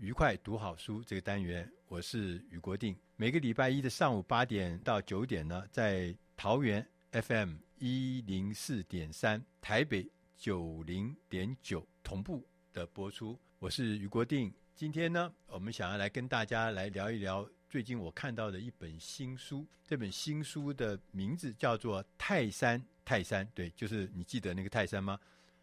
愉快读好书这个单元，我是雨国定。每个礼拜一的上午八点到九点呢，在桃园 FM 一零四点三、台北九零点九同步的播出。我是雨国定。今天呢，我们想要来跟大家来聊一聊最近我看到的一本新书。这本新书的名字叫做《泰山》，泰山，对，就是你记得那个泰山吗？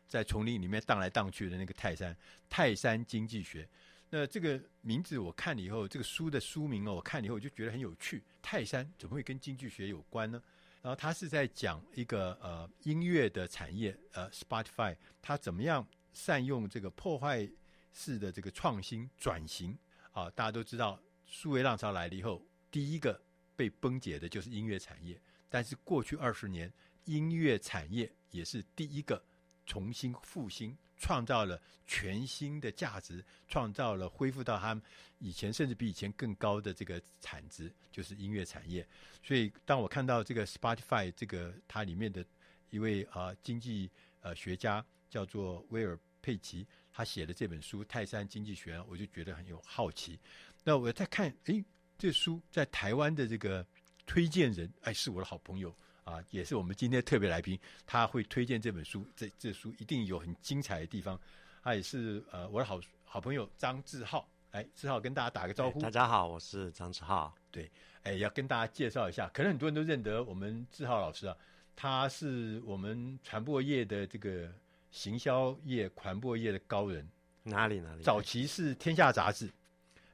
在丛林里面荡来荡去的那个泰山，泰山经济学。那这个名字我看了以后，这个书的书名哦，我看了以后我就觉得很有趣。泰山怎么会跟经济学有关呢？然后他是在讲一个呃音乐的产业，呃，Spotify，它怎么样善用这个破坏式的这个创新转型啊？大家都知道，数位浪潮来了以后，第一个被崩解的就是音乐产业。但是过去二十年，音乐产业也是第一个重新复兴。创造了全新的价值，创造了恢复到他们以前甚至比以前更高的这个产值，就是音乐产业。所以，当我看到这个 Spotify 这个它里面的一位啊、经济呃学家叫做威尔佩奇，他写的这本书《泰山经济学》，我就觉得很有好奇。那我在看，诶，这书在台湾的这个推荐人，哎，是我的好朋友。啊，也是我们今天特别来宾，他会推荐这本书，这这书一定有很精彩的地方。他也是呃我的好好朋友张志浩，哎，志浩跟大家打个招呼。大家好，我是张志浩。对，哎，要跟大家介绍一下，可能很多人都认得我们志浩老师啊，他是我们传播业的这个行销业、传播业的高人。哪里哪里？早期是天下杂志，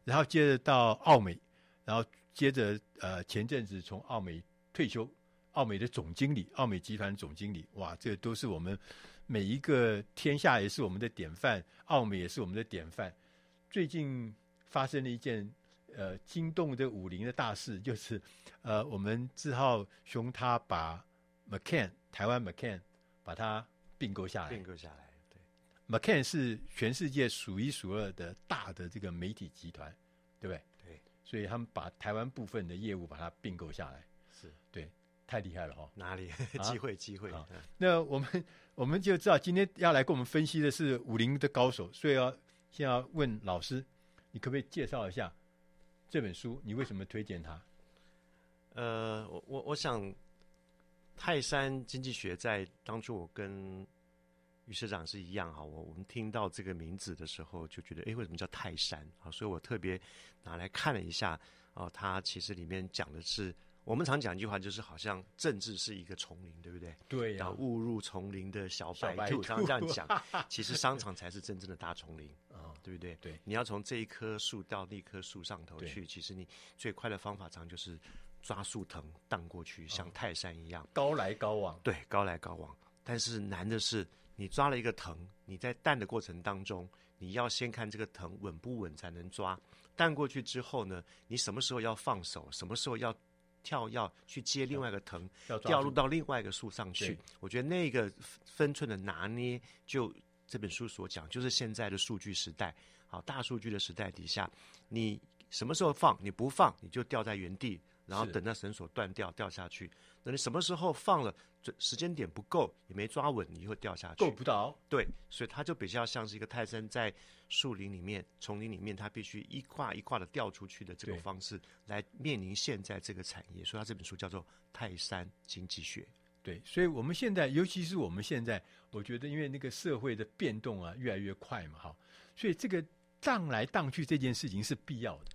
然后接着到奥美，然后接着呃前阵子从奥美退休。奥美的总经理，奥美集团总经理，哇，这都是我们每一个天下也是我们的典范，奥美也是我们的典范。最近发生了一件呃惊动这武林的大事，就是呃我们志浩兄他把 McCann 台湾 McCann 把它并购下来，并购下来，对，McCann 是全世界数一数二的大的这个媒体集团，对不对？对，所以他们把台湾部分的业务把它并购下来。太厉害了哈！哪里机会 机会？那我们我们就知道今天要来跟我们分析的是武林的高手，所以要先要问老师，你可不可以介绍一下这本书？你为什么推荐它？呃，我我我想，泰山经济学在当初我跟于社长是一样哈，我我们听到这个名字的时候就觉得，哎，为什么叫泰山啊？所以我特别拿来看了一下哦，它其实里面讲的是。我们常讲一句话，就是好像政治是一个丛林，对不对？对呀、啊。误入丛林的小白兔，常这样讲。其实商场才是真正的大丛林啊，对不对？对。你要从这一棵树到那棵树上头去，其实你最快的方法，常就是抓树藤荡过去，像泰山一样，高来高往。对，高来高往。但是难的是，你抓了一个藤，你在荡的过程当中，你要先看这个藤稳不稳才能抓。荡过去之后呢，你什么时候要放手？什么时候要？跳跃去接另外一个藤，掉入到另外一个树上去。我觉得那个分寸的拿捏，就这本书所讲，就是现在的数据时代，好，大数据的时代底下，你什么时候放？你不放，你就掉在原地。然后等到绳索断掉掉下去，那你什么时候放了，时间点不够，也没抓稳，你就会掉下去。够不到。对，所以它就比较像是一个泰山在树林里面、丛林里面，它必须一跨一跨的掉出去的这个方式来面临现在这个产业。所以它这本书叫做《泰山经济学》。对，所以我们现在，尤其是我们现在，我觉得因为那个社会的变动啊越来越快嘛，哈，所以这个荡来荡去这件事情是必要的，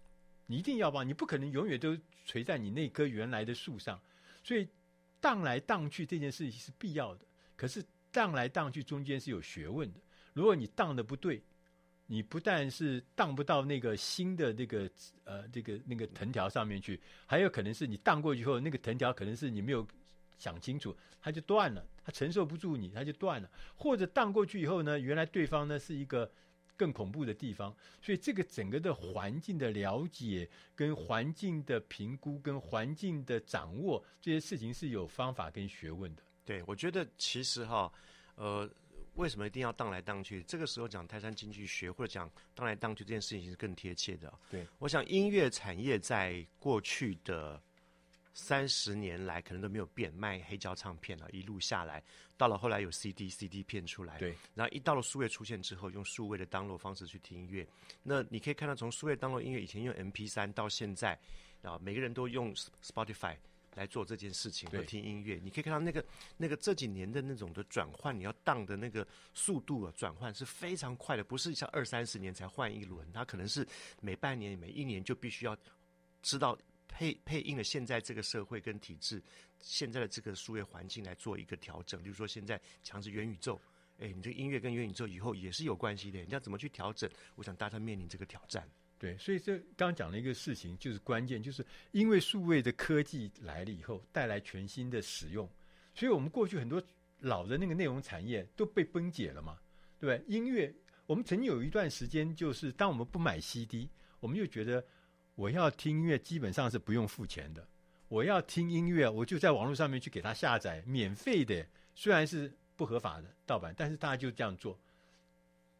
你一定要吧，你不可能永远都垂在你那棵原来的树上，所以荡来荡去这件事情是必要的。可是荡来荡去中间是有学问的，如果你荡的不对，你不但是荡不到那个新的那个呃这个那个藤条上面去，还有可能是你荡过去后，那个藤条可能是你没有。想清楚，它就断了，它承受不住你，它就断了。或者荡过去以后呢，原来对方呢是一个更恐怖的地方，所以这个整个的环境的了解、跟环境的评估、跟环境的掌握，这些事情是有方法跟学问的。对，我觉得其实哈，呃，为什么一定要荡来荡去？这个时候讲泰山经济学或者讲荡来荡去这件事情是更贴切的。对，我想音乐产业在过去的。三十年来可能都没有变，卖黑胶唱片啊，一路下来，到了后来有 CD、CD 片出来，对，然后一到了数位出现之后，用数位的 download 方式去听音乐，那你可以看到从数位 download 音乐以前用 MP 三到现在，啊，每个人都用 Spotify 来做这件事情和听音乐，你可以看到那个那个这几年的那种的转换，你要 down 的那个速度啊，转换是非常快的，不是像二三十年才换一轮，它可能是每半年、每一年就必须要知道。配配应了现在这个社会跟体制，现在的这个数位环境来做一个调整。比如说现在强制元宇宙，哎，你这个音乐跟元宇宙以后也是有关系的，你要怎么去调整？我想大家面临这个挑战。对，所以这刚刚讲了一个事情，就是关键，就是因为数位的科技来了以后，带来全新的使用，所以我们过去很多老的那个内容产业都被崩解了嘛，对对？音乐，我们曾经有一段时间，就是当我们不买 CD，我们就觉得。我要听音乐，基本上是不用付钱的。我要听音乐，我就在网络上面去给他下载，免费的。虽然是不合法的盗版，但是大家就这样做，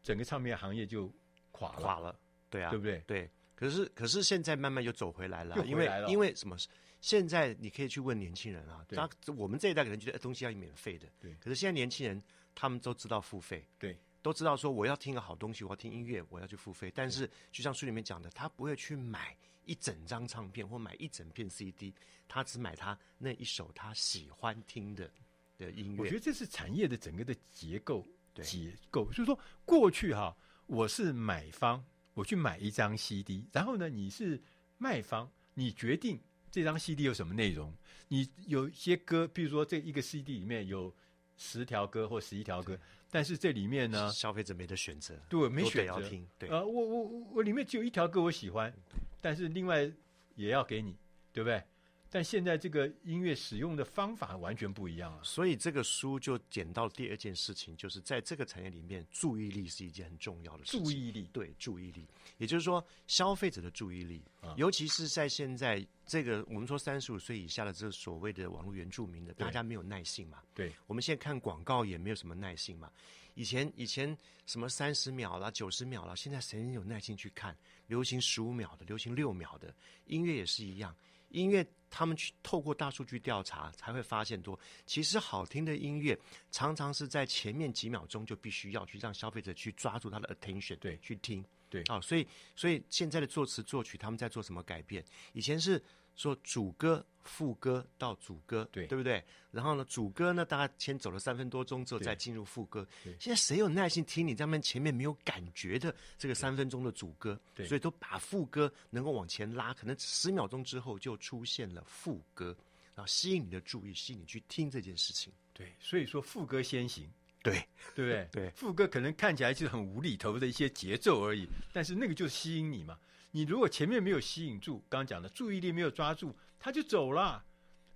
整个唱片行业就垮了。垮了，对啊，对不对？对。可是，可是现在慢慢又走回来了，又回来了。因为因为什么？现在你可以去问年轻人啊，他我们这一代可能觉得东西要免费的，对。可是现在年轻人他们都知道付费，对。都知道说我要听个好东西，我要听音乐，我要去付费。但是就像书里面讲的，他不会去买一整张唱片或买一整片 CD，他只买他那一首他喜欢听的的音乐。我觉得这是产业的整个的结构结构。就是说过去哈，我是买方，我去买一张 CD，然后呢，你是卖方，你决定这张 CD 有什么内容。你有些歌，比如说这一个 CD 里面有十条歌或十一条歌。但是这里面呢，消费者没得选择，对，没选择要听，对，呃，我我我里面只有一条歌我喜欢，但是另外也要给你，对不对？但现在这个音乐使用的方法完全不一样了，所以这个书就讲到第二件事情，就是在这个产业里面，注意力是一件很重要的事情。注意力，对，注意力，也就是说消费者的注意力，啊、尤其是在现在这个我们说三十五岁以下的这所谓的网络原住民的，大家没有耐性嘛。对，我们现在看广告也没有什么耐性嘛。以前以前什么三十秒啦、九十秒啦，现在谁有耐心去看？流行十五秒的，流行六秒的，音乐也是一样。音乐，他们去透过大数据调查，才会发现多。其实好听的音乐，常常是在前面几秒钟就必须要去让消费者去抓住他的 attention，对，去听，对，啊、哦，所以所以现在的作词作曲，他们在做什么改变？以前是。说主歌、副歌到主歌，对对不对？然后呢，主歌呢，大家先走了三分多钟之后，再进入副歌。现在谁有耐心听你在那边前面没有感觉的这个三分钟的主歌？对，所以都把副歌能够往前拉，可能十秒钟之后就出现了副歌，然后吸引你的注意，吸引你去听这件事情。对，所以说副歌先行，对对不对？对，副歌可能看起来就是很无厘头的一些节奏而已，但是那个就是吸引你嘛。你如果前面没有吸引住，刚刚讲的注意力没有抓住，他就走了，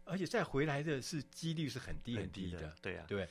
而且再回来的是几率是很低很低的。低的对啊，对，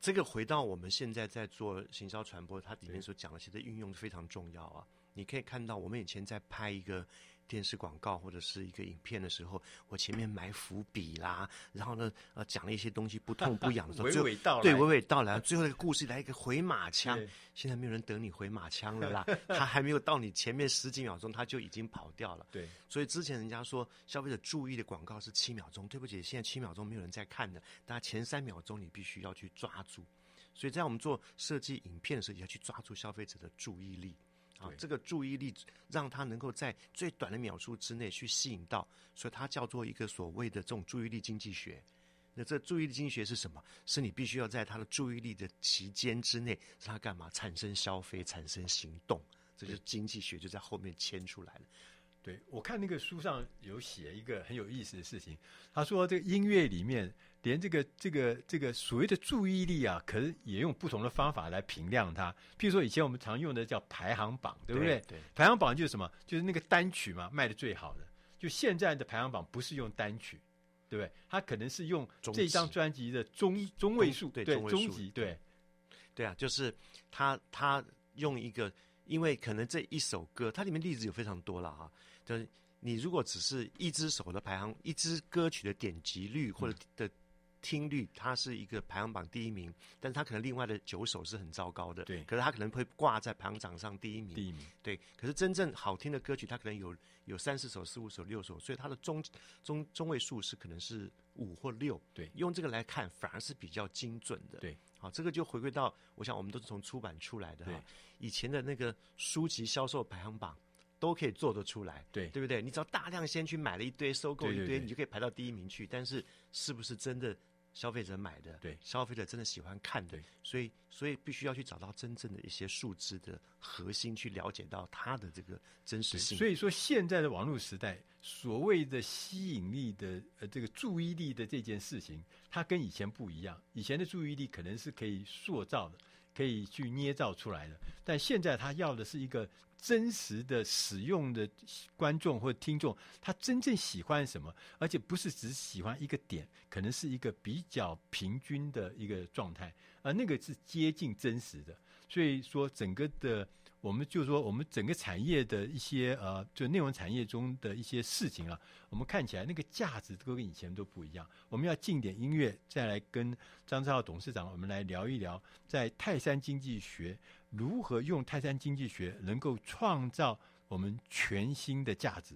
这个回到我们现在在做行销传播，它里面所讲的，其实运用非常重要啊。你可以看到，我们以前在拍一个。电视广告或者是一个影片的时候，我前面埋伏笔啦，然后呢，呃，讲了一些东西不痛不痒的时候，娓娓道来，对，娓娓道来，最后那个故事来一个回马枪，现在没有人等你回马枪了啦，他还没有到你前面十几秒钟，他就已经跑掉了。对，所以之前人家说消费者注意的广告是七秒钟，对不起，现在七秒钟没有人在看的，大家前三秒钟你必须要去抓住，所以在我们做设计影片的时候，也要去抓住消费者的注意力。啊，这个注意力让他能够在最短的秒数之内去吸引到，所以它叫做一个所谓的这种注意力经济学。那这注意力经济学是什么？是你必须要在他的注意力的期间之内，让他干嘛？产生消费，产生行动，这就是经济学就在后面牵出来了。对，我看那个书上有写一个很有意思的事情，他说这个音乐里面连这个这个这个所谓的注意力啊，可是也用不同的方法来评量它。譬如说以前我们常用的叫排行榜，对不对？对，对排行榜就是什么？就是那个单曲嘛，卖的最好的。就现在的排行榜不是用单曲，对不对？它可能是用这张专辑的中中位数，对，中级，对，对啊，就是他他用一个，因为可能这一首歌，它里面例子有非常多了哈。就是你如果只是一只手的排行，一支歌曲的点击率或者的听率，它是一个排行榜第一名，但是它可能另外的九首是很糟糕的，对。可是它可能会挂在排行榜上第一名，第一名，对。可是真正好听的歌曲，它可能有有三四首、四五首、六首，所以它的中中中位数是可能是五或六，对。用这个来看，反而是比较精准的，对。好，这个就回归到，我想我们都是从出版出来的哈，以前的那个书籍销售排行榜。都可以做得出来，对对不对？你只要大量先去买了一堆，收购一堆，对对对，你就可以排到第一名去。但是，是不是真的消费者买的？对，消费者真的喜欢看的。所以，所以必须要去找到真正的一些数字的核心，去了解到它的这个真实性。所以说，现在的网络时代，所谓的吸引力的呃这个注意力的这件事情，它跟以前不一样。以前的注意力可能是可以塑造的，可以去捏造出来的，但现在他要的是一个。真实的使用的观众或听众，他真正喜欢什么？而且不是只喜欢一个点，可能是一个比较平均的一个状态，而那个是接近真实的。所以说，整个的。我们就说，我们整个产业的一些呃，就内容产业中的一些事情啊，我们看起来那个价值都跟以前都不一样。我们要进点音乐，再来跟张志浩董事长，我们来聊一聊，在泰山经济学如何用泰山经济学能够创造我们全新的价值。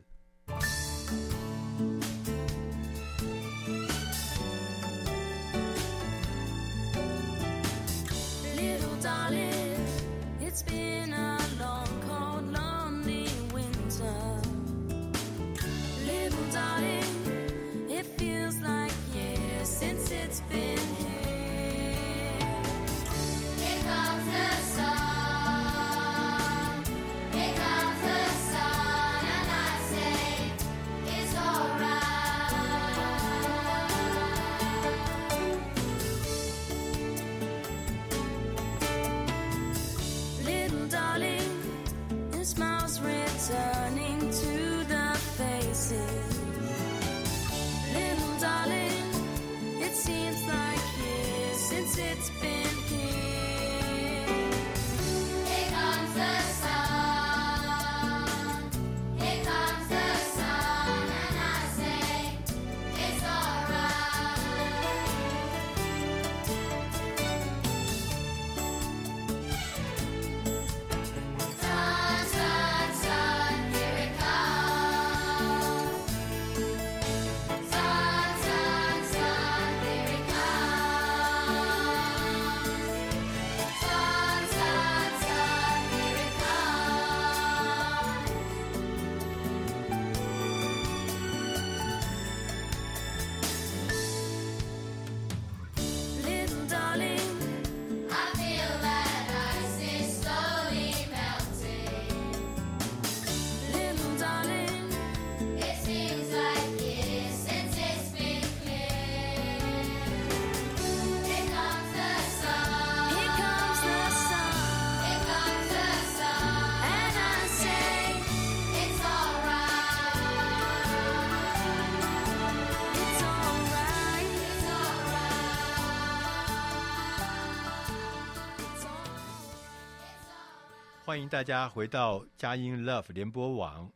欢迎大家回到佳音 Love 联播网，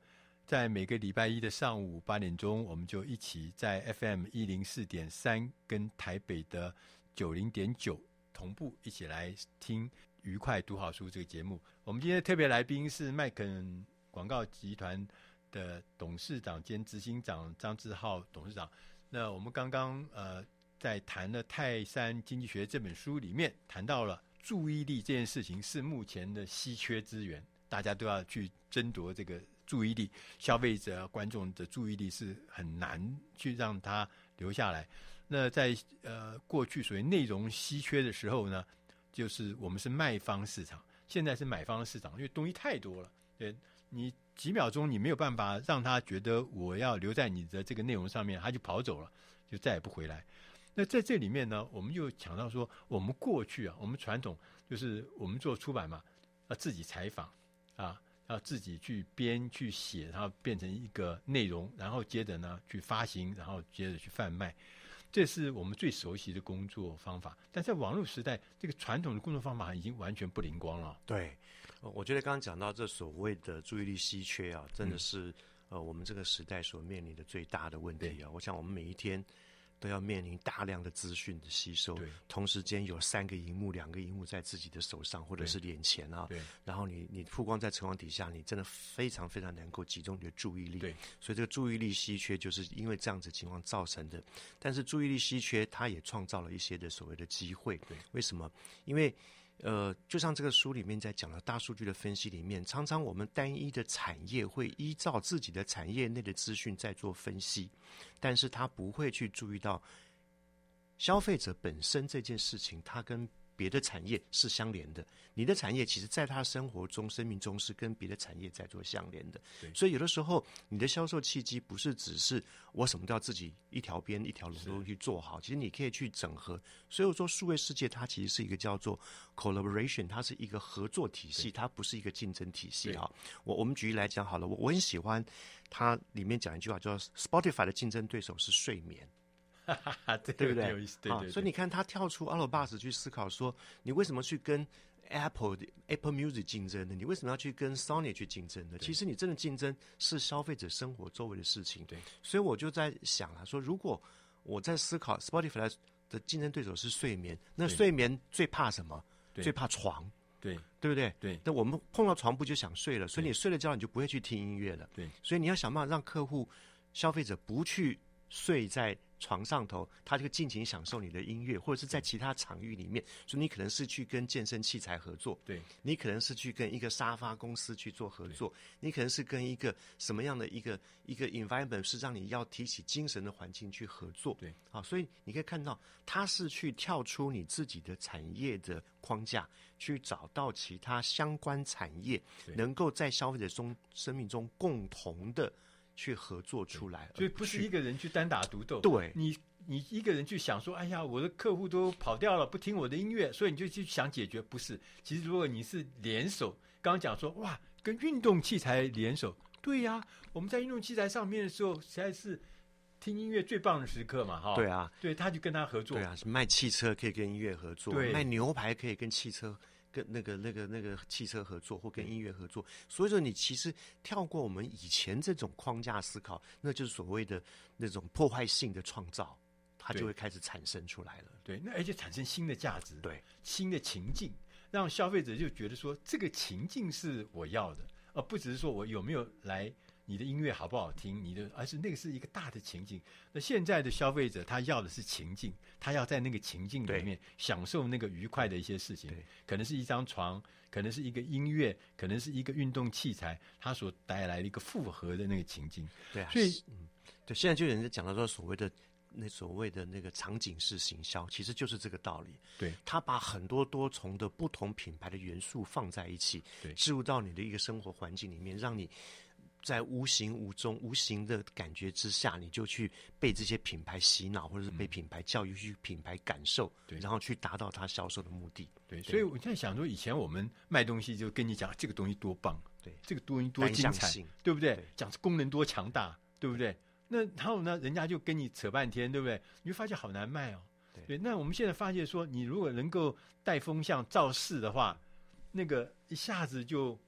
在每个礼拜一的上午八点钟，我们就一起在 FM 一零四点三跟台北的九零点九同步一起来听《愉快读好书》这个节目。我们今天的特别来宾是麦肯广告集团的董事长兼执行长张志浩董事长。那我们刚刚呃在谈了《泰山经济学》这本书里面谈到了。注意力这件事情是目前的稀缺资源，大家都要去争夺这个注意力。消费者、观众的注意力是很难去让他留下来。那在呃过去所谓内容稀缺的时候呢，就是我们是卖方市场，现在是买方市场，因为东西太多了，对你几秒钟你没有办法让他觉得我要留在你的这个内容上面，他就跑走了，就再也不回来。那在这里面呢，我们又讲到说，我们过去啊，我们传统就是我们做出版嘛，啊自己采访啊。要自己去编去写，然后变成一个内容，然后接着呢去发行，然后接着去贩卖，这是我们最熟悉的工作方法。但在网络时代，这个传统的工作方法已经完全不灵光了。对，我觉得刚刚讲到这所谓的注意力稀缺啊，真的是、嗯、呃我们这个时代所面临的最大的问题啊。我想我们每一天。都要面临大量的资讯的吸收，同时间有三个荧幕、两个荧幕在自己的手上或者是脸前啊，对，然后你你曝光在晨光底下，你真的非常非常能够集中你的注意力，对，所以这个注意力稀缺就是因为这样子情况造成的。但是注意力稀缺，它也创造了一些的所谓的机会，对，为什么？因为。呃，就像这个书里面在讲的大数据的分析里面，常常我们单一的产业会依照自己的产业内的资讯在做分析，但是他不会去注意到消费者本身这件事情，他跟。别的产业是相连的，你的产业其实在他生活中、生命中是跟别的产业在做相连的。对，所以有的时候你的销售契机不是只是我什么都要自己一条边一条龙都去做好，其实你可以去整合。所以我说，数位世界它其实是一个叫做 collaboration，它是一个合作体系，它不是一个竞争体系啊。我我们举例来讲好了，我我很喜欢它里面讲一句话，叫 Spotify 的竞争对手是睡眠。对不对？有意思，对对，对。所以你看，他跳出阿罗巴斯去思考说，你为什么去跟 Apple 的 Apple Music 竞争呢？你为什么要去跟 Sony 去竞争呢？其实你真的竞争是消费者生活周围的事情。对。所以我就在想啊，说如果我在思考 Spotify 的竞争对手是睡眠，那睡眠最怕什么？最怕床。对，对不对？对。那我们碰到床不就想睡了？所以你睡了觉，你就不会去听音乐了。对。所以你要想办法让客户、消费者不去睡在。床上头，他就尽情享受你的音乐，或者是在其他场域里面。所以你可能是去跟健身器材合作，对，你可能是去跟一个沙发公司去做合作，你可能是跟一个什么样的一个一个 environment 是让你要提起精神的环境去合作，对，好，所以你可以看到，他是去跳出你自己的产业的框架，去找到其他相关产业能够在消费者中生命中共同的。去合作出来，所以不是一个人去单打独斗。对，你你一个人去想说，哎呀，我的客户都跑掉了，不听我的音乐，所以你就去想解决。不是，其实如果你是联手，刚刚讲说，哇，跟运动器材联手，对呀，我们在运动器材上面的时候，实在是听音乐最棒的时刻嘛，哈。对啊，对，他就跟他合作。对啊，是卖汽车可以跟音乐合作，对，卖牛排可以跟汽车。跟那个、那个、那个汽车合作，或跟音乐合作，所以说你其实跳过我们以前这种框架思考，那就是所谓的那种破坏性的创造，它就会开始产生出来了。对，那而且产生新的价值，对，新的情境，让消费者就觉得说这个情境是我要的，而不只是说我有没有来。你的音乐好不好听？你的，而是那个是一个大的情境。那现在的消费者他要的是情境，他要在那个情境里面享受那个愉快的一些事情。可能是一张床，可能是一个音乐，可能是一个运动器材，它所带来的一个复合的那个情境。对啊，所以，嗯，对，现在就有人在讲到说所谓的那所谓的那个场景式行销，其实就是这个道理。对，他把很多多重的不同品牌的元素放在一起，对，置入到你的一个生活环境里面，让你。在无形无中无形的感觉之下，你就去被这些品牌洗脑，或者是被品牌教育去品牌感受，对，然后去达到它销售的目的。对，所以我在想说，以前我们卖东西就跟你讲这个东西多棒，对，这个东西多精彩，对不对？讲功能多强大，对不对？那然后呢，人家就跟你扯半天，对不对？你会发现好难卖哦。对，那我们现在发现说，你如果能够带风向造势的话，那个一下子就。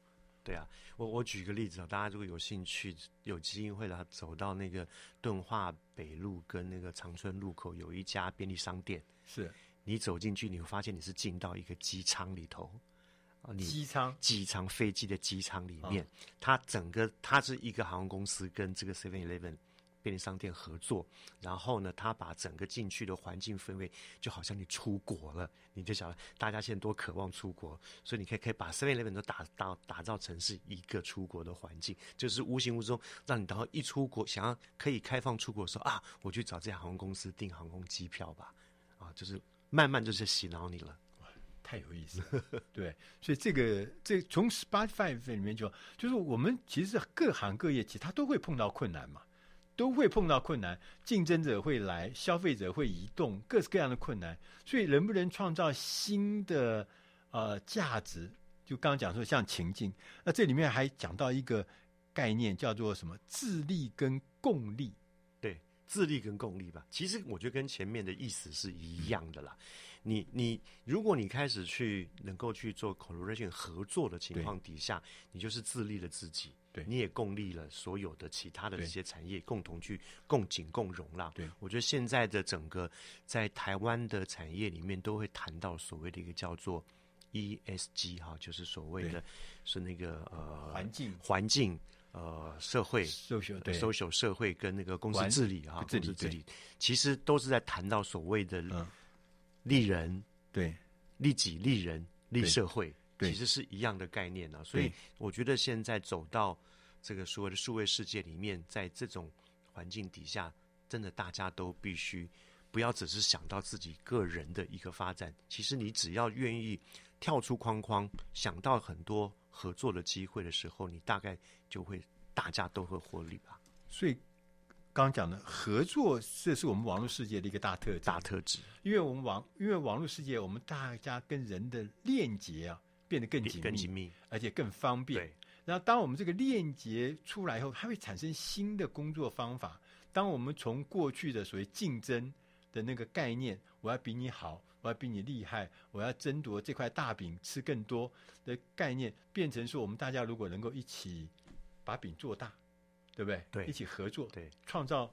对啊，我我举个例子啊，大家如果有兴趣，有机会的走到那个敦化北路跟那个长春路口，有一家便利商店。是，你走进去，你会发现你是进到一个机舱里头啊，你机舱机舱飞机的机舱里面，哦，它整个它是一个航空公司跟这个 Seven Eleven 便利商店合作，然后呢，他把整个进去的环境氛围，就好像你出国了，你就想大家现在多渴望出国，所以你可以可以把 Seven Eleven 都打到打造成是一个出国的环境，就是无形无中让你等到一出国，想要可以开放出国的时候啊，我去找这家航空公司订航空机票吧，啊，就是慢慢就是洗脑你了。太有意思，对，所以这个这从 Spotify 里面就就是我们其实各行各业其实他都会碰到困难嘛，都会碰到困难，竞争者会来，消费者会移动，各式各样的困难，所以能不能创造新的呃价值？就刚刚讲说像情境，那这里面还讲到一个概念叫做什么？自利跟共利，对，自利跟共利吧，其实我觉得跟前面的意思是一样的啦。嗯你你，如果你开始去能够去做 collaboration 合作的情况底下，你就是自利了自己，对，你也共利了所有的其他的这些产业，共同去共锦共荣啦。对，我觉得现在的整个在台湾的产业里面，都会谈到所谓的一个叫做 ESG 哈，就是所谓的是那个呃环境。环境呃社会。Social 对。social 社会跟那个公司治理哈，公司治理，其实都是在谈到所谓的。嗯。利人对，利己利人利社会，其实是一样的概念啊。所以我觉得现在走到这个所谓的数位世界里面，在这种环境底下，真的大家都必须不要只是想到自己个人的一个发展。其实你只要愿意跳出框框，想到很多合作的机会的时候，你大概就会大家都会获利吧。所以。刚刚讲的合作，这是我们网络世界的一个大特质。大特质，因为我们网，因为网络世界，我们大家跟人的链接啊，变得更紧密，更紧密，而且更方便。然后，当我们这个链接出来以后，它会产生新的工作方法。当我们从过去的所谓竞争的那个概念，我要比你好，我要比你厉害，我要争夺这块大饼吃更多的概念，变成说，我们大家如果能够一起把饼做大。对不对？对，一起合作，对，创造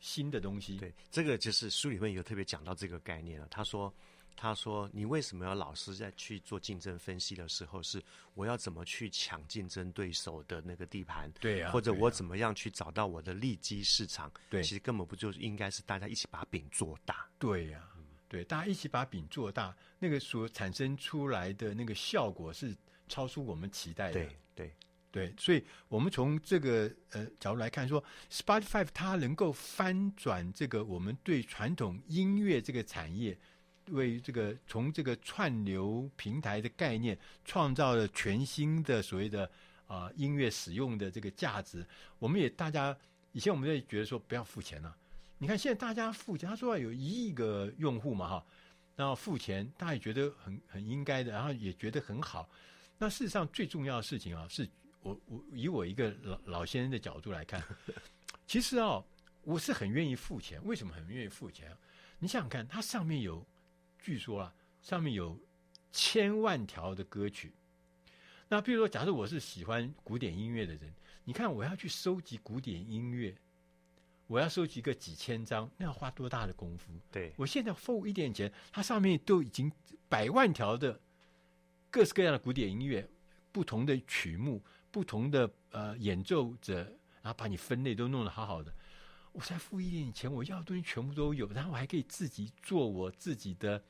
新的东西。对，这个就是书里面有特别讲到这个概念了。他说：“他说，你为什么要老是在去做竞争分析的时候，是我要怎么去抢竞争对手的那个地盘？对呀、啊，或者我怎么样去找到我的利基市场？对，其实根本不就是应该是大家一起把饼做大？对呀、啊，对，大家一起把饼做大，那个所产生出来的那个效果是超出我们期待的。对，对。”对，所以我们从这个呃角度来看说，说 Spotify 它能够翻转这个我们对传统音乐这个产业，为这个从这个串流平台的概念，创造了全新的所谓的啊、音乐使用的这个价值。我们也大家以前我们在觉得说不要付钱了、啊，你看现在大家付钱，他说有一亿个用户嘛哈，然后付钱，大家也觉得很很应该的，然后也觉得很好。那事实上最重要的事情啊是。我我以我一个老老先生的角度来看，其实啊，我是很愿意付钱。为什么很愿意付钱？你想想看，它上面有，据说啊，上面有千万条的歌曲。那比如说，假设我是喜欢古典音乐的人，你看我要去收集古典音乐，我要收集个几千张，那要花多大的功夫？对，我现在付一点钱，它上面都已经百万条的各式各样的古典音乐，不同的曲目。不同的呃演奏者，然后把你分类都弄得好好的，我才付一点钱，我要的东西全部都有，然后我还可以自己做我自己的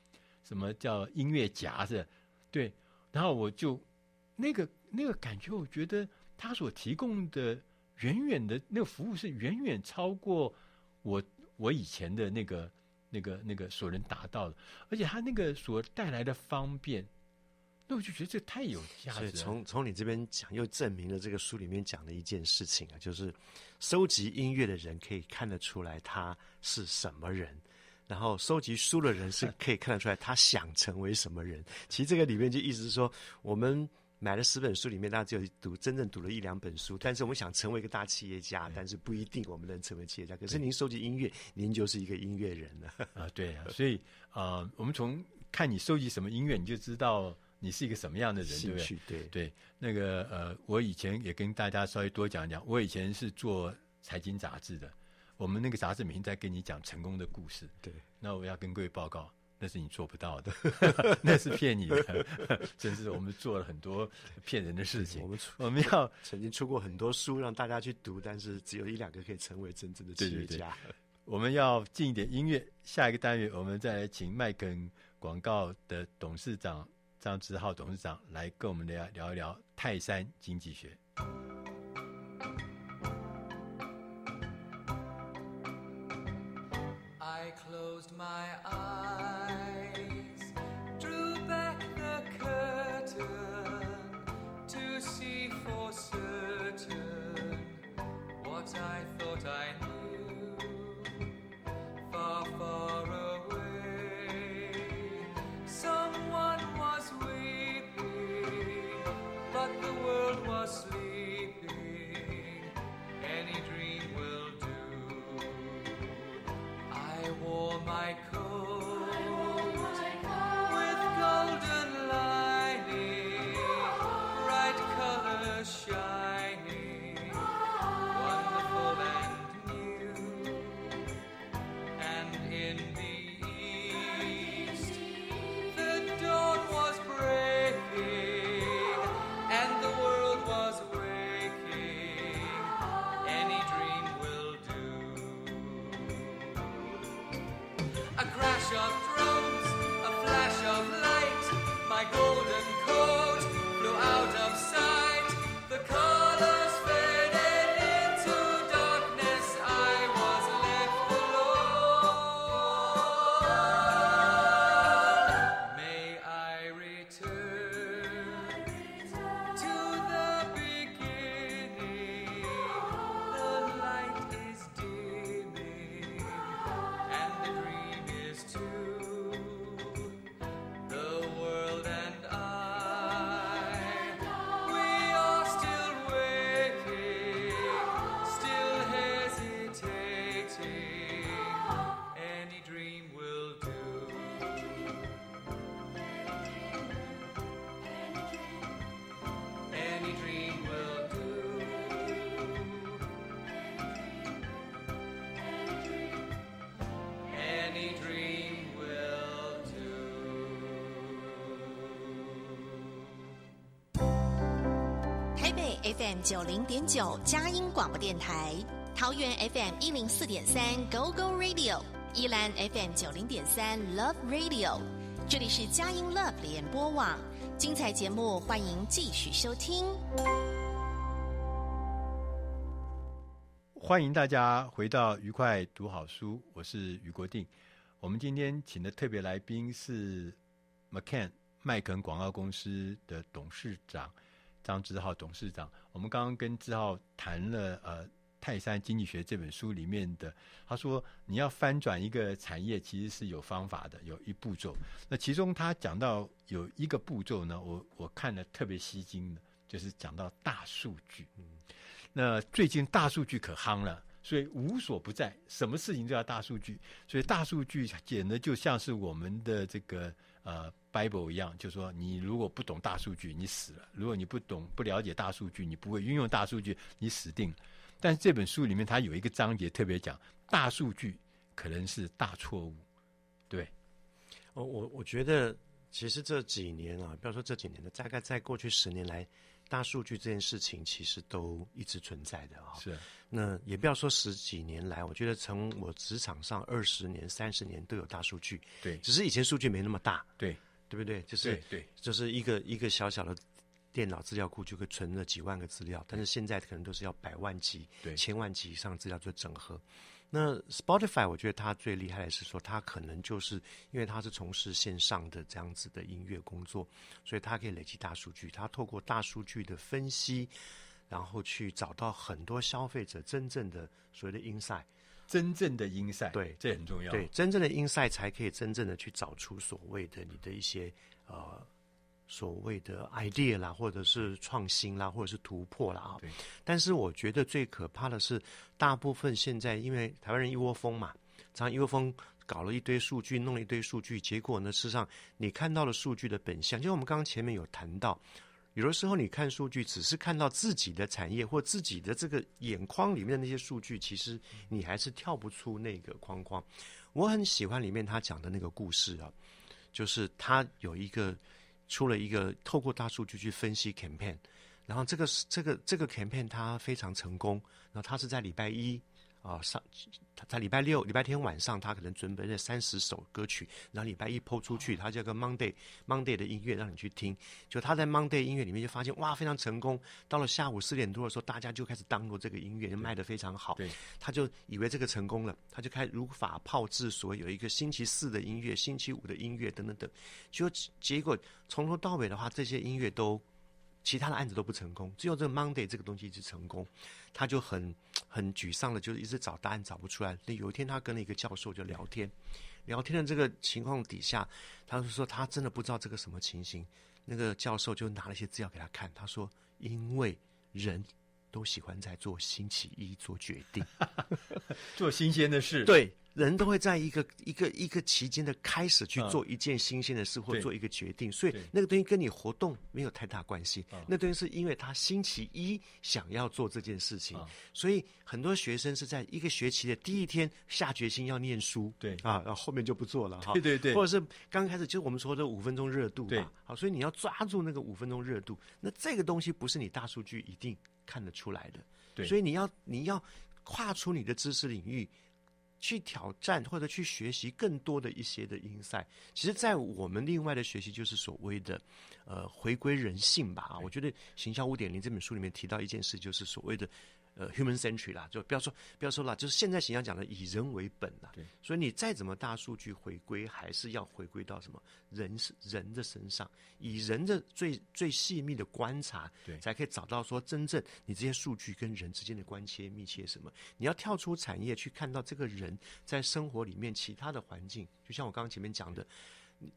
什么叫音乐夹子，对，然后我就那个那个感觉，我觉得他所提供的远远的那个服务是远远超过我我以前的那个那个那个所能达到的，而且他那个所带来的方便。那我就觉得这太有价值了。从从你这边讲，又证明了这个书里面讲的一件事情啊，就是收集音乐的人可以看得出来他是什么人，然后收集书的人是可以看得出来他想成为什么人。其实这个里面就意思是说，我们买了十本书里面，大家只有读真正读了一两本书，但是我们想成为一个大企业家，但是不一定我们能成为企业家。可是您收集音乐，您就是一个音乐人了啊。对啊，所以啊、呃，我们从看你收集什么音乐，你就知道。你是一个什么样的人，对不对？对对，那个呃，我以前也跟大家稍微多讲讲。我以前是做财经杂志的，我们那个杂志每天在跟你讲成功的故事。对，那我要跟各位报告，那是你做不到的，那是骗你的。真是我们做了很多骗人的事情。我们我们要曾经出过很多书让大家去读，但是只有一两个可以成为真正的企业家。对对对，我们要进一点音乐，下一个单元我们再来请麦肯广告的董事长张志浩董事长来跟我们聊聊一聊泰山经济学。closed my eyes. FM 九零点九佳音广播电台，桃园 FM 一零四点三 Go Go Radio，宜兰 FM 九零点三 Love Radio，这里是佳音 Love 联播网，精彩节目欢迎继续收听。欢迎大家回到愉快读好书，我是于国定。我们今天请的特别来宾是 McCann 麦肯广告公司的董事长。张志浩董事长，我们刚刚跟志浩谈了呃《泰山经济学》这本书里面的，他说你要翻转一个产业，其实是有方法的，有一步骤。那其中他讲到有一个步骤呢，我我看了特别吸睛的，就是讲到大数据。嗯，那最近大数据可夯了，所以无所不在，什么事情都要大数据，所以大数据简直就像是我们的这个呃。Bible 一样，就是说，你如果不懂大数据，你死了；如果你不懂、不了解大数据，你不会运用大数据，你死定了。但是这本书里面，它有一个章节特别讲，大数据可能是大错误。对，哦，我我觉得，其实这几年啊，不要说这几年了，大概在过去十年来，大数据这件事情其实都一直存在的啊。是，那也不要说十几年来，我觉得从我职场上二十年、三十年都有大数据。对，只是以前数据没那么大。对。对不对？就是对，对，就是一个一个小小的电脑资料库就可以存了几万个资料，但是现在可能都是要百万级、千万级以上资料做整合。那 Spotify 我觉得它最厉害的是说，它可能就是因为它是从事线上的这样子的音乐工作，所以它可以累积大数据。它透过大数据的分析，然后去找到很多消费者真正的所谓的 insight。真正的 insight，对，这很重要。对，真正的 insight 才可以真正的去找出所谓的你的一些呃所谓的 idea 啦，或者是创新啦，或者是突破啦啊。对。但是我觉得最可怕的是，大部分现在因为台湾人一窝蜂嘛，常常一窝蜂搞了一堆数据，弄了一堆数据，结果呢，事实上你看到了数据的本相，就我们刚刚前面有谈到。有的时候，你看数据，只是看到自己的产业或自己的这个眼眶里面的那些数据，其实你还是跳不出那个框框。我很喜欢里面他讲的那个故事啊，就是他有一个出了一个透过大数据去分析 campaign，然后这个这个这个 campaign 它非常成功，然后它是在礼拜一。啊，上他他礼拜六、礼拜天晚上，他可能准备了三十首歌曲，然后礼拜一抛出去，他叫个 Monday Monday 的音乐让你去听。就他在 Monday 音乐里面就发现，哇，非常成功。到了下午四点多的时候，大家就开始 download 这个音乐，就卖得非常好。对，他就以为这个成功了，他就开始如法炮制，所谓有一个星期四的音乐、星期五的音乐等等等。就结果从头到尾的话，这些音乐都。其他的案子都不成功，只有这个 Monday 这个东西一直成功，他就很很沮丧的，就是一直找答案找不出来。那有一天他跟了一个教授就聊天，聊天的这个情况底下，他就说他真的不知道这个什么情形。那个教授就拿了一些资料给他看，他说因为人都喜欢在做星期一做决定，做新鲜的事，对。人都会在一个一个一个期间的开始去做一件新鲜的事，或做一个决定，所以那个东西跟你活动没有太大关系。那东西是因为他星期一想要做这件事情，所以很多学生是在一个学期的第一天下决心要念书，对啊，然后后面就不做了哈。对对对，或者是刚开始就是我们说的五分钟热度嘛，好，所以你要抓住那个五分钟热度。那这个东西不是你大数据一定看得出来的，对，所以你要你要跨出你的知识领域。去挑战或者去学习更多的一些的 insight，其实，在我们另外的学习就是所谓的，呃，回归人性吧。啊，我觉得《行销五点零》这本书里面提到一件事，就是所谓的。呃，human century 啦，就不要说不要说了，就是现在形象讲的以人为本啦。对，所以你再怎么大数据回归，还是要回归到什么人是人的身上，以人的最最细密的观察，对，才可以找到说真正你这些数据跟人之间的关切密切什么。你要跳出产业去看到这个人在生活里面其他的环境，就像我刚刚前面讲的，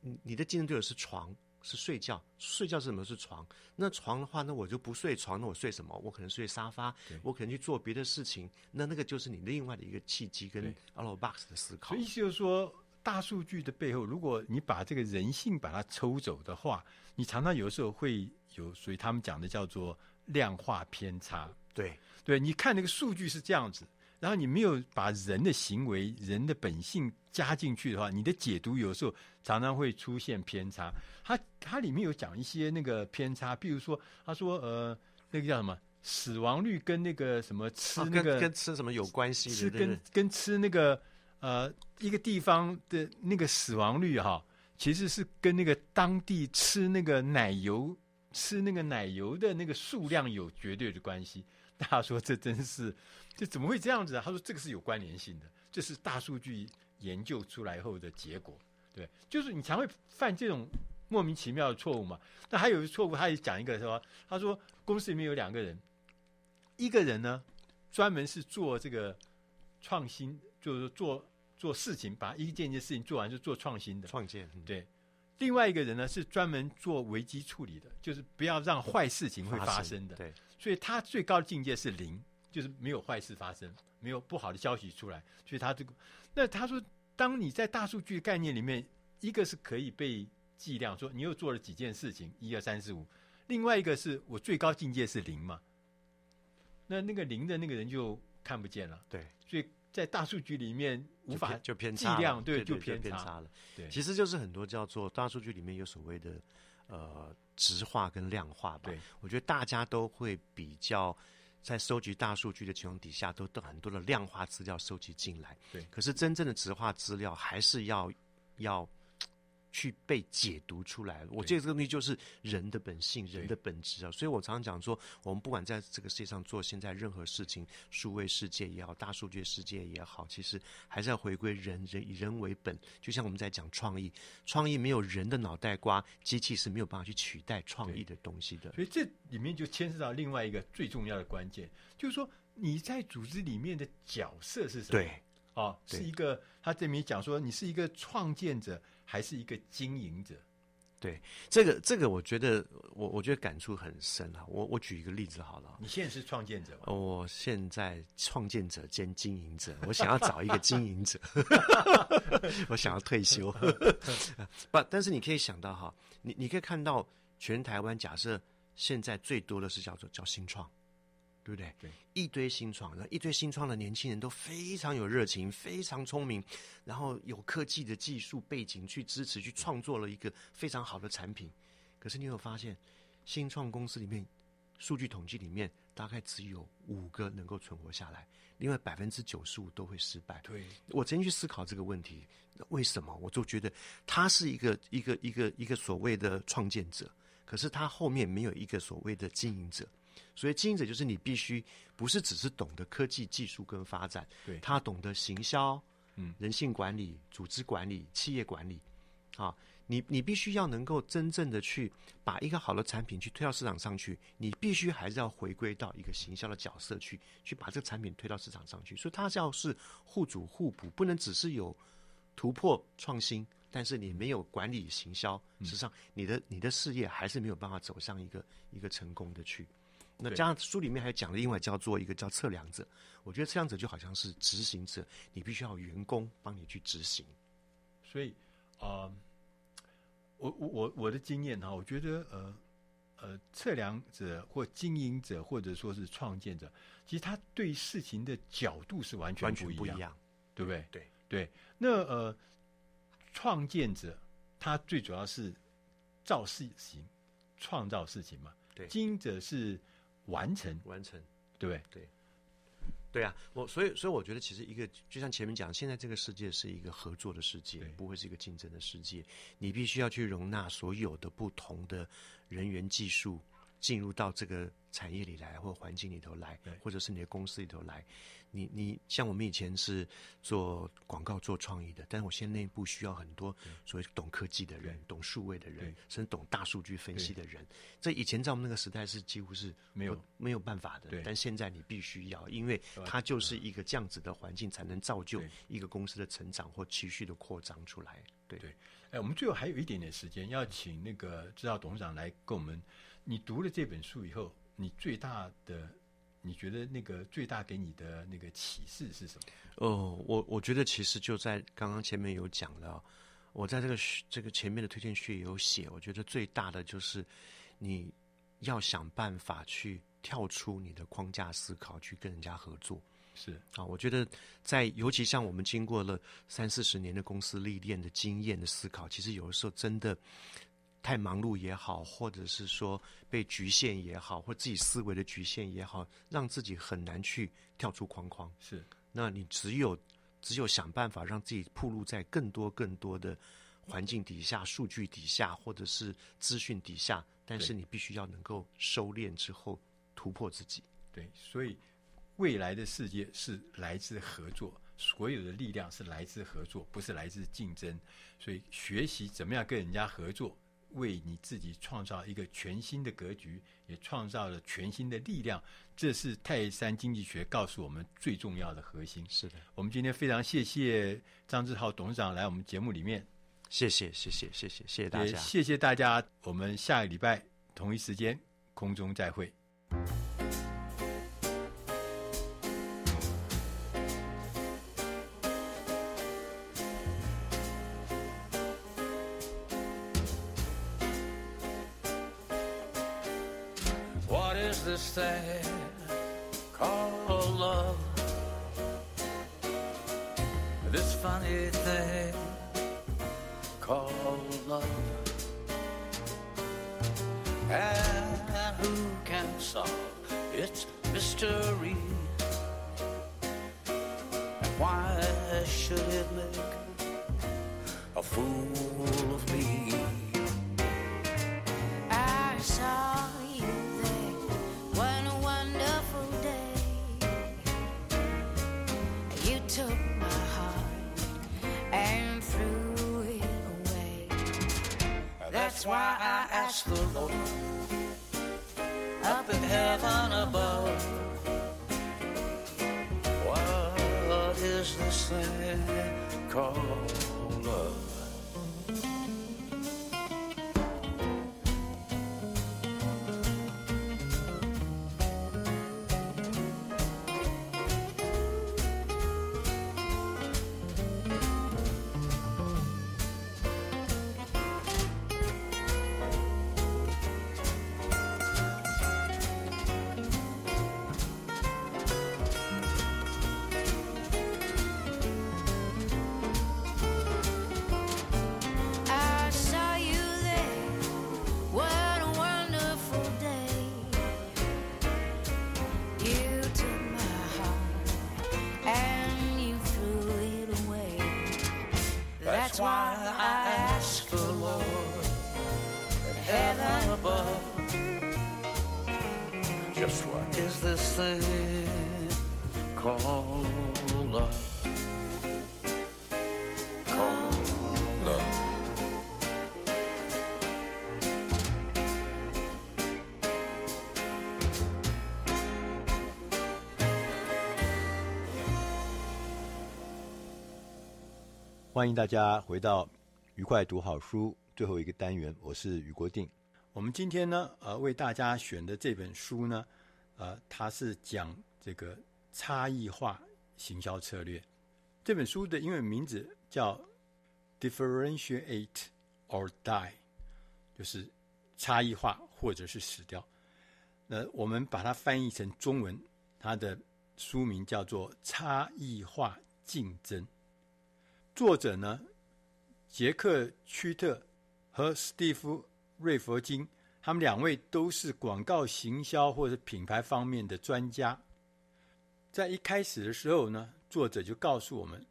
你你的竞争对手是床。是睡觉，睡觉是什么？是床。那床的话，那我就不睡床，那我睡什么？我可能睡沙发，我可能去做别的事情。那那个就是你另外的一个契机跟 out of box 的思考。所以意思就是说，大数据的背后，如果你把这个人性把它抽走的话，你常常有时候会有所以他们讲的叫做量化偏差。对，对，你看那个数据是这样子。然后你没有把人的行为、人的本性加进去的话，你的解读有时候常常会出现偏差。它它里面有讲一些那个偏差，比如说他说呃，那个叫什么死亡率跟那个什么吃那个、跟，跟吃什么有关系？吃跟跟吃那个呃一个地方的那个死亡率哈，其实是跟那个当地吃那个奶油吃那个奶油的那个数量有绝对的关系。大家说这真是。这怎么会这样子啊？他说这个是有关联性的，这是大数据研究出来后的结果。对，就是你常会犯这种莫名其妙的错误嘛。那还有一个错误，他也讲一个说，他说公司里面有两个人，一个人呢专门是做这个创新，就是做做事情，把一件一件事情做完就做创新的创建。对，另外一个人呢是专门做危机处理的，就是不要让坏事情会发生的。对，所以他最高的境界是零。就是没有坏事发生，没有不好的消息出来，所以他这个，那他说，当你在大数据概念里面，一个是可以被计量，说你又做了几件事情，一二三四五，另外一个是我最高境界是零嘛，那那个零的那个人就看不见了，对，所以在大数据里面无法就偏差计量，对，就偏偏差了，对，其实就是很多叫做大数据里面有所谓的呃直化跟量化吧，对，我觉得大家都会比较。在收集大数据的情况底下，都都很多的量化资料收集进来。对，可是真正的直化资料还是要要去被解读出来。我觉得这个东西就是人的本性、人的本质啊。所以我常常讲说，我们不管在这个世界上做现在任何事情，数位世界也好，大数据世界也好，其实还是要回归人，人以人为本。就像我们在讲创意，创意没有人的脑袋瓜，机器是没有办法去取代创意的东西的。所以这里面就牵涉到另外一个最重要的关键，就是说你在组织里面的角色是什么？对，哦，是一个他这里面讲说，你是一个创建者。还是一个经营者，对这个这个，我觉得我我觉得感触很深啊。我我举一个例子好了，你现在是创建者吗？我现在创建者兼经营者，我想要找一个经营者，我想要退休。不，但是你可以想到哈，你你可以看到全台湾，假设现在最多的是叫做叫新创，对不对？对，一堆新创，然后一堆新创的年轻人都非常有热情，非常聪明，然后有科技的技术背景去支持，去创作了一个非常好的产品。可是你有发现，新创公司里面，数据统计里面大概只有五个能够存活下来，另外百分之九十五都会失败。对，我曾经去思考这个问题，为什么？我就觉得他是一个一个一个一个所谓的创建者，可是他后面没有一个所谓的经营者。所以经营者就是你必须不是只是懂得科技技术跟发展，对，他懂得行销，嗯，人性管理、组织管理、企业管理，啊。你你必须要能够真正的去把一个好的产品去推到市场上去，你必须还是要回归到一个行销的角色去，去把这个产品推到市场上去。所以它要是互主互补，不能只是有突破创新，但是你没有管理行销，实际上你的你的事业还是没有办法走向一个一个成功的去。那加上书里面还讲了另外叫做一个叫测量者，我觉得测量者就好像是执行者，你必须要有员工帮你去执行。所以啊。呃我我我我的经验哈，我觉得呃呃，测量者或经营者或者说是创建者，其实他对事情的角度是完全不一样，不一样对不对？对对。那呃，创建者他最主要是造事情、创造事情嘛。对。经营者是完成，完成，对不对？对。对啊，我所以所以我觉得，其实一个就像前面讲，现在这个世界是一个合作的世界，不会是一个竞争的世界。你必须要去容纳所有的不同的人员、技术进入到这个产业里来，或环境里头来，或者是你的公司里头来。你你像我们以前是做广告、做创意的，但是我现在内部需要很多所谓懂科技的人、懂数位的人，甚至懂大数据分析的人。这以前在我们那个时代是几乎是没有没有办法的，但现在你必须要，因为它就是一个这样子的环境，才能造就一个公司的成长或持续的扩张出来。对对，哎，我们最后还有一点点时间，要请那个知道董事长来跟我们。你读了这本书以后，你最大的。你觉得那个最大给你的那个启示是什么？哦，我我觉得其实就在刚刚前面有讲了，我在这个这个前面的推荐序有写，我觉得最大的就是你要想办法去跳出你的框架思考，去跟人家合作。是啊，我觉得在尤其像我们经过了三四十年的公司历练的经验的思考，其实有的时候真的。太忙碌也好，或者是说被局限也好，或自己思维的局限也好，让自己很难去跳出框框。是，那你只有只有想办法让自己暴露在更多更多的环境底下、数据底下，或者是资讯底下，但是你必须要能够收敛之后突破自己。对，所以未来的世界是来自合作，所有的力量是来自合作，不是来自竞争。所以学习怎么样跟人家合作。为你自己创造一个全新的格局，也创造了全新的力量。这是泰山经济学告诉我们最重要的核心。是的，我们今天非常谢谢张志浩董事长来我们节目里面。谢谢，谢谢，谢谢，谢谢大家，谢谢大家。我们下个礼拜同一时间空中再会。欢迎大家回到愉快读好书最后一个单元，我是余国定。我们今天呢，呃，为大家选的这本书呢，呃，它是讲这个差异化行销策略。这本书的英文名字叫 “Differentiate or Die”，就是差异化或者是死掉。那我们把它翻译成中文，它的书名叫做《差异化竞争》。作者呢，杰克·屈特和史蒂夫·瑞佛金，他们两位都是广告行销或者品牌方面的专家。在一开始的时候呢，作者就告诉我们，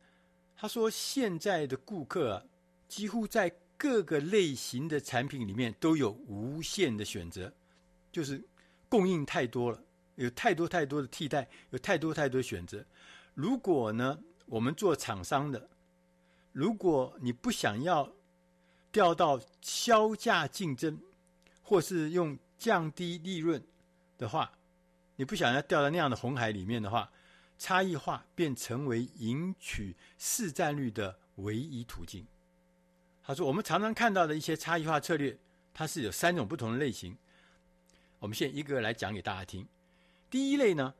他说现在的顾客啊，几乎在各个类型的产品里面都有无限的选择，就是供应太多了，有太多太多的替代，有太多太多选择。如果呢，我们做厂商的，如果你不想要掉到销价竞争，或是用降低利润的话，你不想要掉到那样的红海里面的话，差异化便成为赢取市占率的唯一途径。他说，我们常常看到的一些差异化策略，它是有三种不同的类型。我们现在一个个来讲给大家听。第一类呢，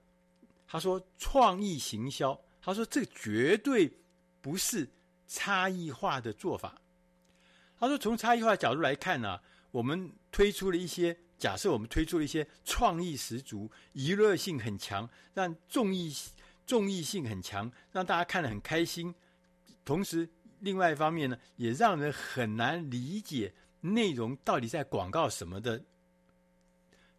他说创意行销，他说这绝对不是。差异化的做法，他说：“从差异化的角度来看呢、我们推出了一些假设，我们推出了一些创意十足、娱乐性很强、让综艺综艺性很强，让大家看得很开心。同时，另外一方面呢，也让人很难理解内容到底在广告什么的。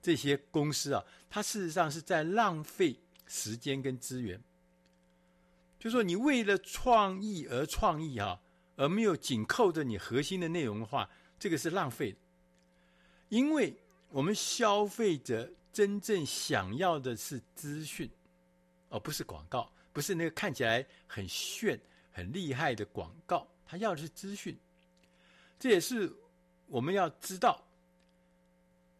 这些公司啊，它事实上是在浪费时间跟资源。”就说，你为了创意而创意啊，而没有紧扣着你核心的内容的话，这个是浪费的。因为我们消费者真正想要的是资讯，而不是广告，不是那个看起来很炫、很厉害的广告，他要的是资讯。这也是我们要知道，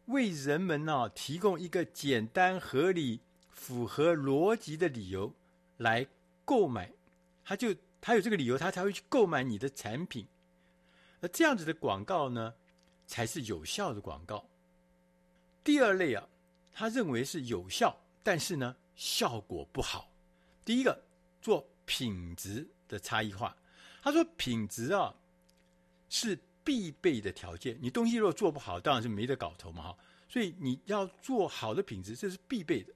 为人们呢提供一个简单、合理、符合逻辑的理由来。购买，他就他有这个理由，他才会去购买你的产品。而这样子的广告呢，才是有效的广告。第二类啊，他认为是有效，但是呢，效果不好。第一个做品质的差异化，他说品质啊是必备的条件。你东西如果做不好，当然是没得搞头嘛哈。所以你要做好的品质，这是必备的。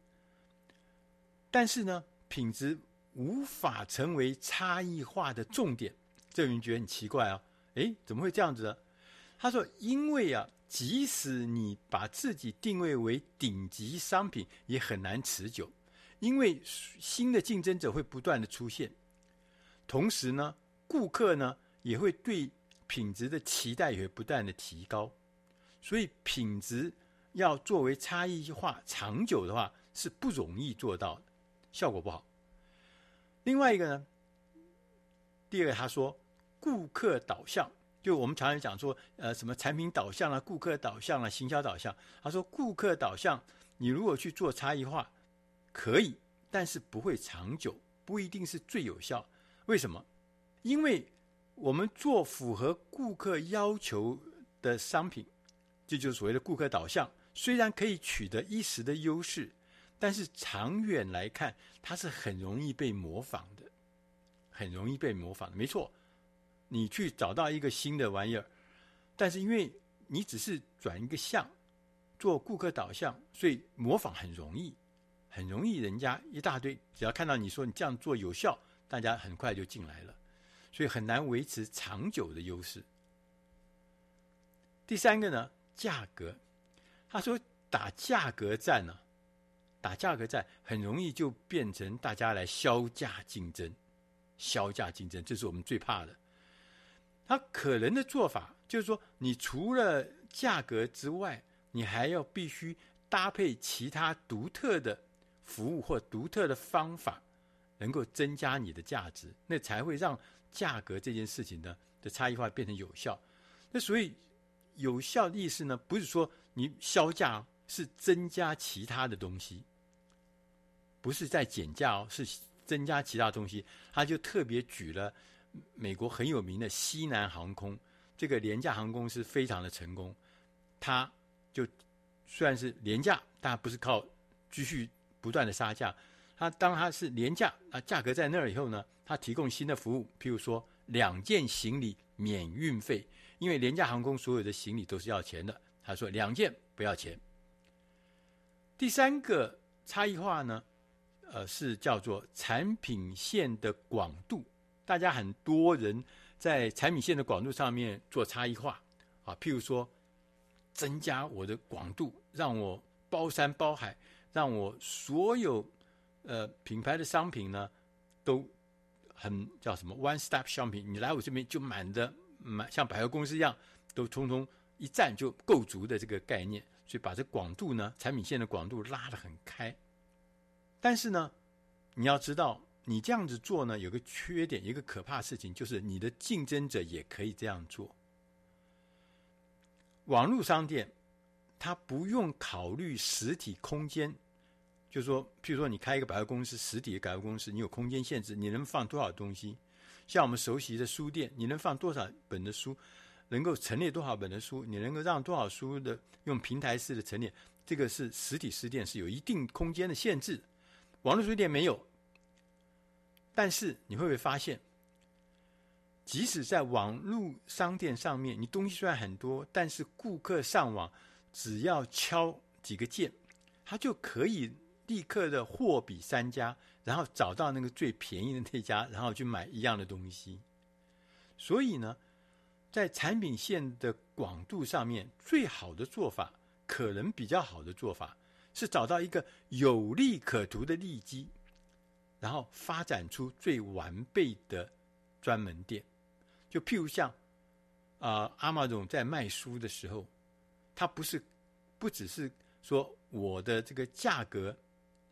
但是呢，品质。无法成为差异化的重点，这个人觉得很奇怪啊！诶，怎么会这样子呢？他说：“因为啊，即使你把自己定位为顶级商品，也很难持久，因为新的竞争者会不断的出现，同时呢，顾客呢也会对品质的期待也会不断的提高，所以品质要作为差异化长久的话是不容易做到的，效果不好。”另外一个呢，第二个他说，顾客导向，就我们常常讲说，呃，什么产品导向啊，顾客导向啊，行销导向。他说，顾客导向，你如果去做差异化，可以，但是不会长久，不一定是最有效。为什么？因为我们做符合顾客要求的商品，这就是所谓的顾客导向，虽然可以取得一时的优势。但是长远来看，它是很容易被模仿的，很容易被模仿的。没错，你去找到一个新的玩意儿，但是因为你只是转一个向，做顾客导向，所以模仿很容易，很容易，人家一大堆，只要看到你说你这样做有效，大家很快就进来了，所以很难维持长久的优势。第三个呢，价格，他说打价格战呢、打价格战很容易就变成大家来削价竞争，削价竞争，这是我们最怕的。他可能的做法就是说，你除了价格之外，你还要必须搭配其他独特的服务或独特的方法，能够增加你的价值，那才会让价格这件事情呢的差异化变成有效。那所以有效的意思呢，不是说你削价是增加其他的东西，不是在减价哦，是增加其他东西。他就特别举了美国很有名的西南航空，这个廉价航空公司非常的成功，他就虽然是廉价，但不是靠继续。不断的杀价，他当他是廉价啊，价格在那儿以后呢，他提供新的服务，譬如说两件行李免运费，因为廉价航空所有的行李都是要钱的，他说两件不要钱。第三个差异化呢，呃，是叫做产品线的广度，大家很多人在产品线的广度上面做差异化啊，譬如说增加我的广度，让我包山包海。让我所有呃品牌的商品呢，都很叫什么 one stop shopping，你来我这边就满的满，像百货公司一样，都通通一站就够足的这个概念，所以把这广度呢，产品线的广度拉得很开。但是呢，你要知道，你这样子做呢，有个缺点，一个可怕事情，就是你的竞争者也可以这样做。网络商店。它不用考虑实体空间，就是说，譬如说，你开一个百货公司，实体的百货公司，你有空间限制，你能放多少东西？像我们熟悉的书店，你能放多少本的书？能够陈列多少本的书？你能够让多少书的用平台式的陈列？这个是实体书店是有一定空间的限制，网络书店没有。但是你会不会发现，即使在网络商店上面，你东西虽然很多，但是顾客上网。只要敲几个键，他就可以立刻的货比三家，然后找到那个最便宜的那家，然后去买一样的东西。所以呢，在产品线的广度上面，最好的做法，可能比较好的做法，是找到一个有利可图的利基，然后发展出最完备的专门店。就譬如像啊，呃，Amazon 在卖书的时候。它不是，不只是说我的这个价格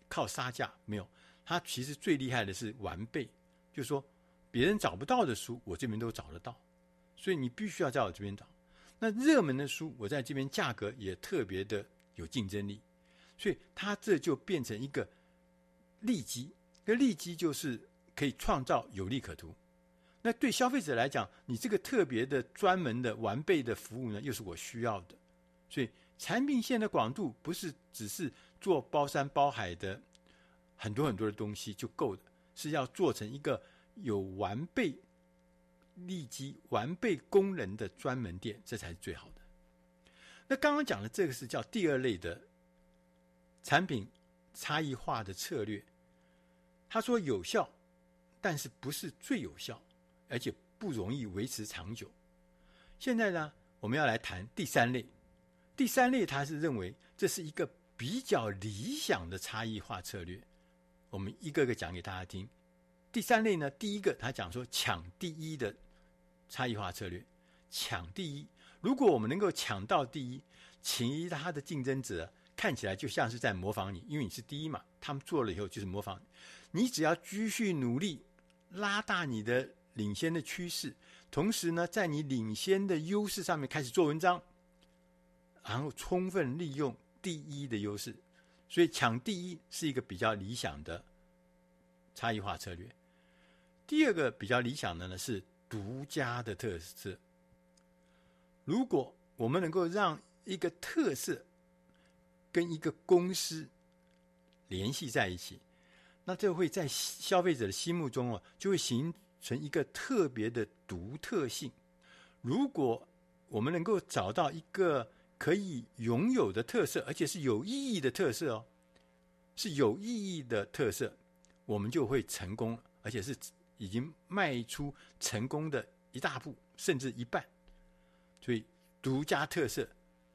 靠杀价没有，它其实最厉害的是完备，就是说别人找不到的书，我这边都找得到，所以你必须要在我这边找。那热门的书，我在这边价格也特别的有竞争力，所以它这就变成一个利基，这利基就是可以创造有利可图。那对消费者来讲，你这个特别的专门的完备的服务呢，又是我需要的。所以，产品线的广度不是只是做包山包海的很多很多的东西就够的，是要做成一个有完备利基、完备功能的专门店，这才是最好的。那刚刚讲的这个是叫第二类的产品差异化的策略。他说有效，但是不是最有效，而且不容易维持长久。现在呢，我们要来谈第三类。第三类，他是认为这是一个比较理想的差异化策略。我们一个个讲给大家听。第三类呢，第一个他讲说抢第一的差异化策略，抢第一。如果我们能够抢到第一，其他的竞争者看起来就像是在模仿你，因为你是第一嘛，他们做了以后就是模仿你。你只要继续努力，拉大你的领先的趋势，同时呢，在你领先的优势上面开始做文章。然后充分利用第一的优势，所以抢第一是一个比较理想的差异化策略。第二个比较理想的呢是独家的特色。如果我们能够让一个特色跟一个公司联系在一起，那这会在消费者的心目中哦，就会形成一个特别的独特性。如果我们能够找到一个可以拥有的特色，而且是有意义的特色哦，是有意义的特色，我们就会成功，而且是已经迈出成功的一大步，甚至一半。所以，独家特色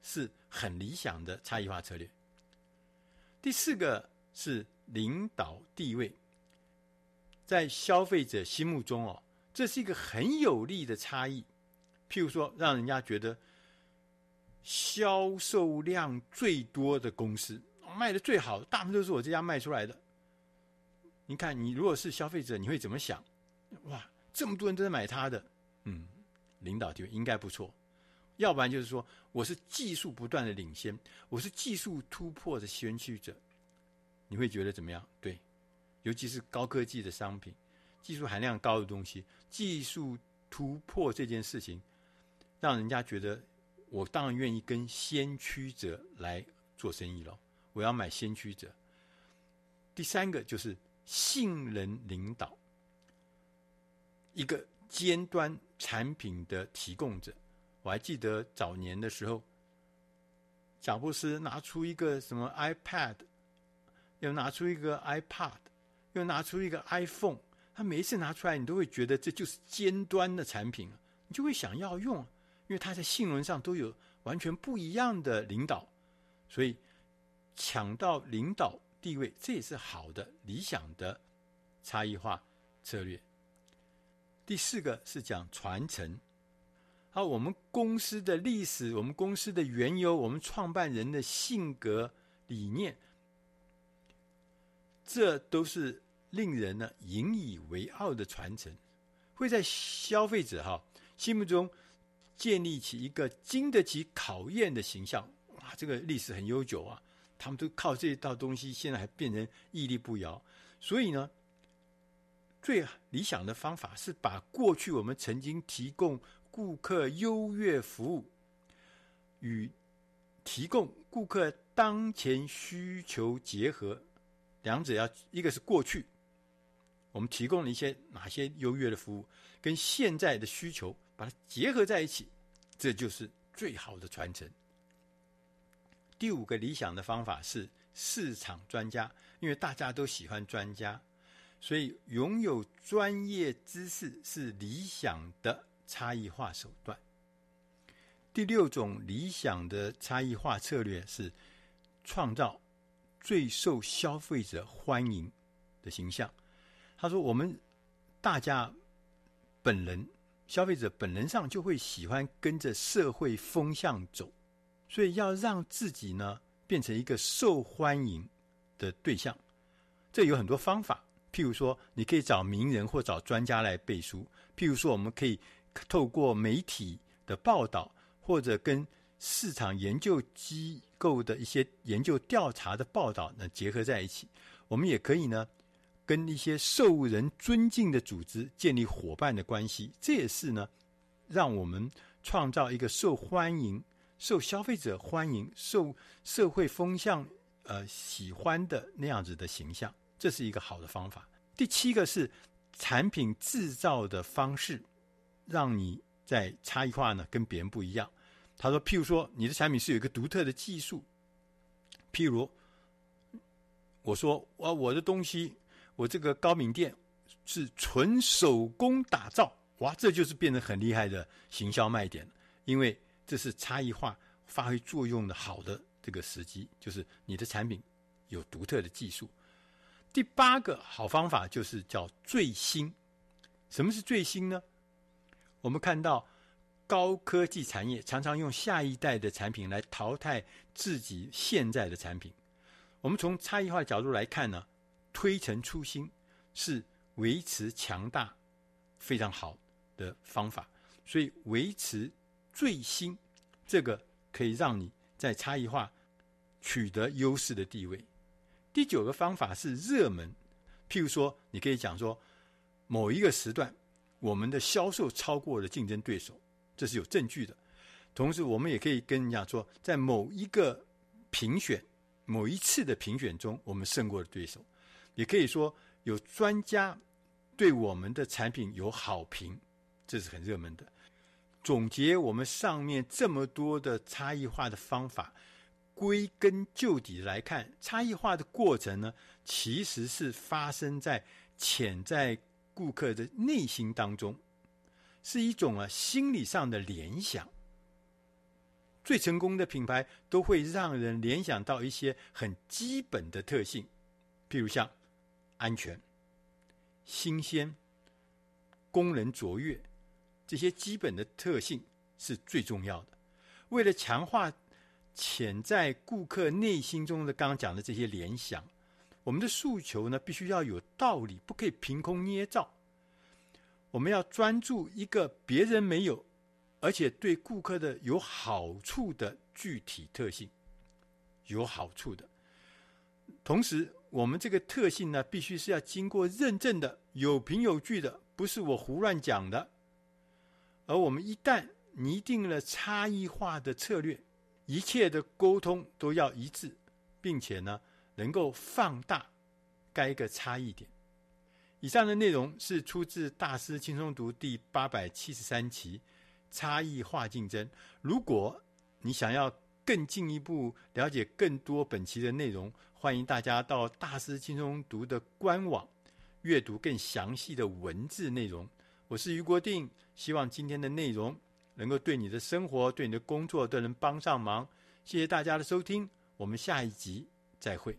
是很理想的差异化策略。第四个是领导地位，在消费者心目中哦，这是一个很有利的差异。譬如说，让人家觉得。销售量最多的公司卖的最好，大部分都是我这家卖出来的。你看，你如果是消费者，你会怎么想？哇，这么多人都在买他的，嗯，领导就应该不错。要不然就是说，我是技术不断的领先，我是技术突破的先驱者，你会觉得怎么样？对，尤其是高科技的商品，技术含量高的东西，技术突破这件事情，让人家觉得我当然愿意跟先驱者来做生意了。我要买先驱者。第三个就是信任领导，一个尖端产品的提供者。我还记得早年的时候，贾布斯拿出一个什么 iPad，又拿出一个 iPod，又拿出一个 iPhone。他每一次拿出来，你都会觉得这就是尖端的产品，你就会想要用，因为他在性能上都有完全不一样的领导，所以抢到领导地位，这也是好的、理想的差异化策略。第四个是讲传承。好，我们公司的历史，我们公司的缘由，我们创办人的性格理念，这都是令人呢引以为傲的传承，会在消费者哈心目中建立起一个经得起考验的形象。哇，这个历史很悠久啊，他们都靠这一套东西，现在还变成屹立不摇。所以呢，最理想的方法是把过去我们曾经提供。顾客优越服务与提供顾客当前需求结合，两者要一个是过去我们提供了一些哪些优越的服务，跟现在的需求把它结合在一起，这就是最好的传承。第五个理想的方法是市场专家，因为大家都喜欢专家，所以拥有专业知识是理想的。差异化手段。第六种理想的差异化策略是创造最受消费者欢迎的形象。他说：“我们大家本人，消费者本能上就会喜欢跟着社会风向走，所以要让自己呢变成一个受欢迎的对象。这有很多方法，譬如说，你可以找名人或找专家来背书。譬如说，我们可以。”透过媒体的报道，或者跟市场研究机构的一些研究调查的报道呢结合在一起，我们也可以呢跟一些受人尊敬的组织建立伙伴的关系。这也是呢让我们创造一个受欢迎、受消费者欢迎、受社会风向呃喜欢的那样子的形象。这是一个好的方法。第七个是产品制造的方式。让你在差异化呢跟别人不一样。他说，譬如说你的产品是有一个独特的技术，譬如我说我，我的东西，我这个高敏店是纯手工打造，哇，这就是变得很厉害的行销卖点，因为这是差异化发挥作用的好的这个时机，就是你的产品有独特的技术。第八个好方法就是叫最新。什么是最新呢？我们看到高科技产业常常用下一代的产品来淘汰自己现在的产品。我们从差异化角度来看呢，推陈出新是维持强大非常好的方法。所以维持最新，这个可以让你在差异化取得优势的地位。第九个方法是热门，譬如说，你可以讲说某一个时段。我们的销售超过了竞争对手，这是有证据的。同时，我们也可以跟人家说，在某一个评选、某一次的评选中，我们胜过了对手。也可以说，有专家对我们的产品有好评，这是很热门的。总结我们上面这么多的差异化的方法，归根究底来看，差异化的过程呢，其实是发生在潜在。顾客的内心当中，是一种啊心理上的联想。最成功的品牌都会让人联想到一些很基本的特性，譬如像安全、新鲜、功能卓越，这些基本的特性是最重要的。为了强化潜在顾客内心中的刚刚讲的这些联想。我们的诉求呢，必须要有道理，不可以凭空捏造。我们要专注一个别人没有，而且对顾客的有好处的具体特性，有好处的。同时，我们这个特性呢，必须是要经过认证的，有凭有据的，不是我胡乱讲的。而我们一旦拟定了差异化的策略，一切的沟通都要一致，并且呢，能够放大该个差异点。以上的内容是出自《大师轻松读》第八百七十三期《差异化竞争》。如果你想要更进一步了解更多本期的内容，欢迎大家到《大师轻松读》的官网阅读更详细的文字内容。我是俞国定，希望今天的内容能够对你的生活、对你的工作都能帮上忙。谢谢大家的收听，我们下一集再会。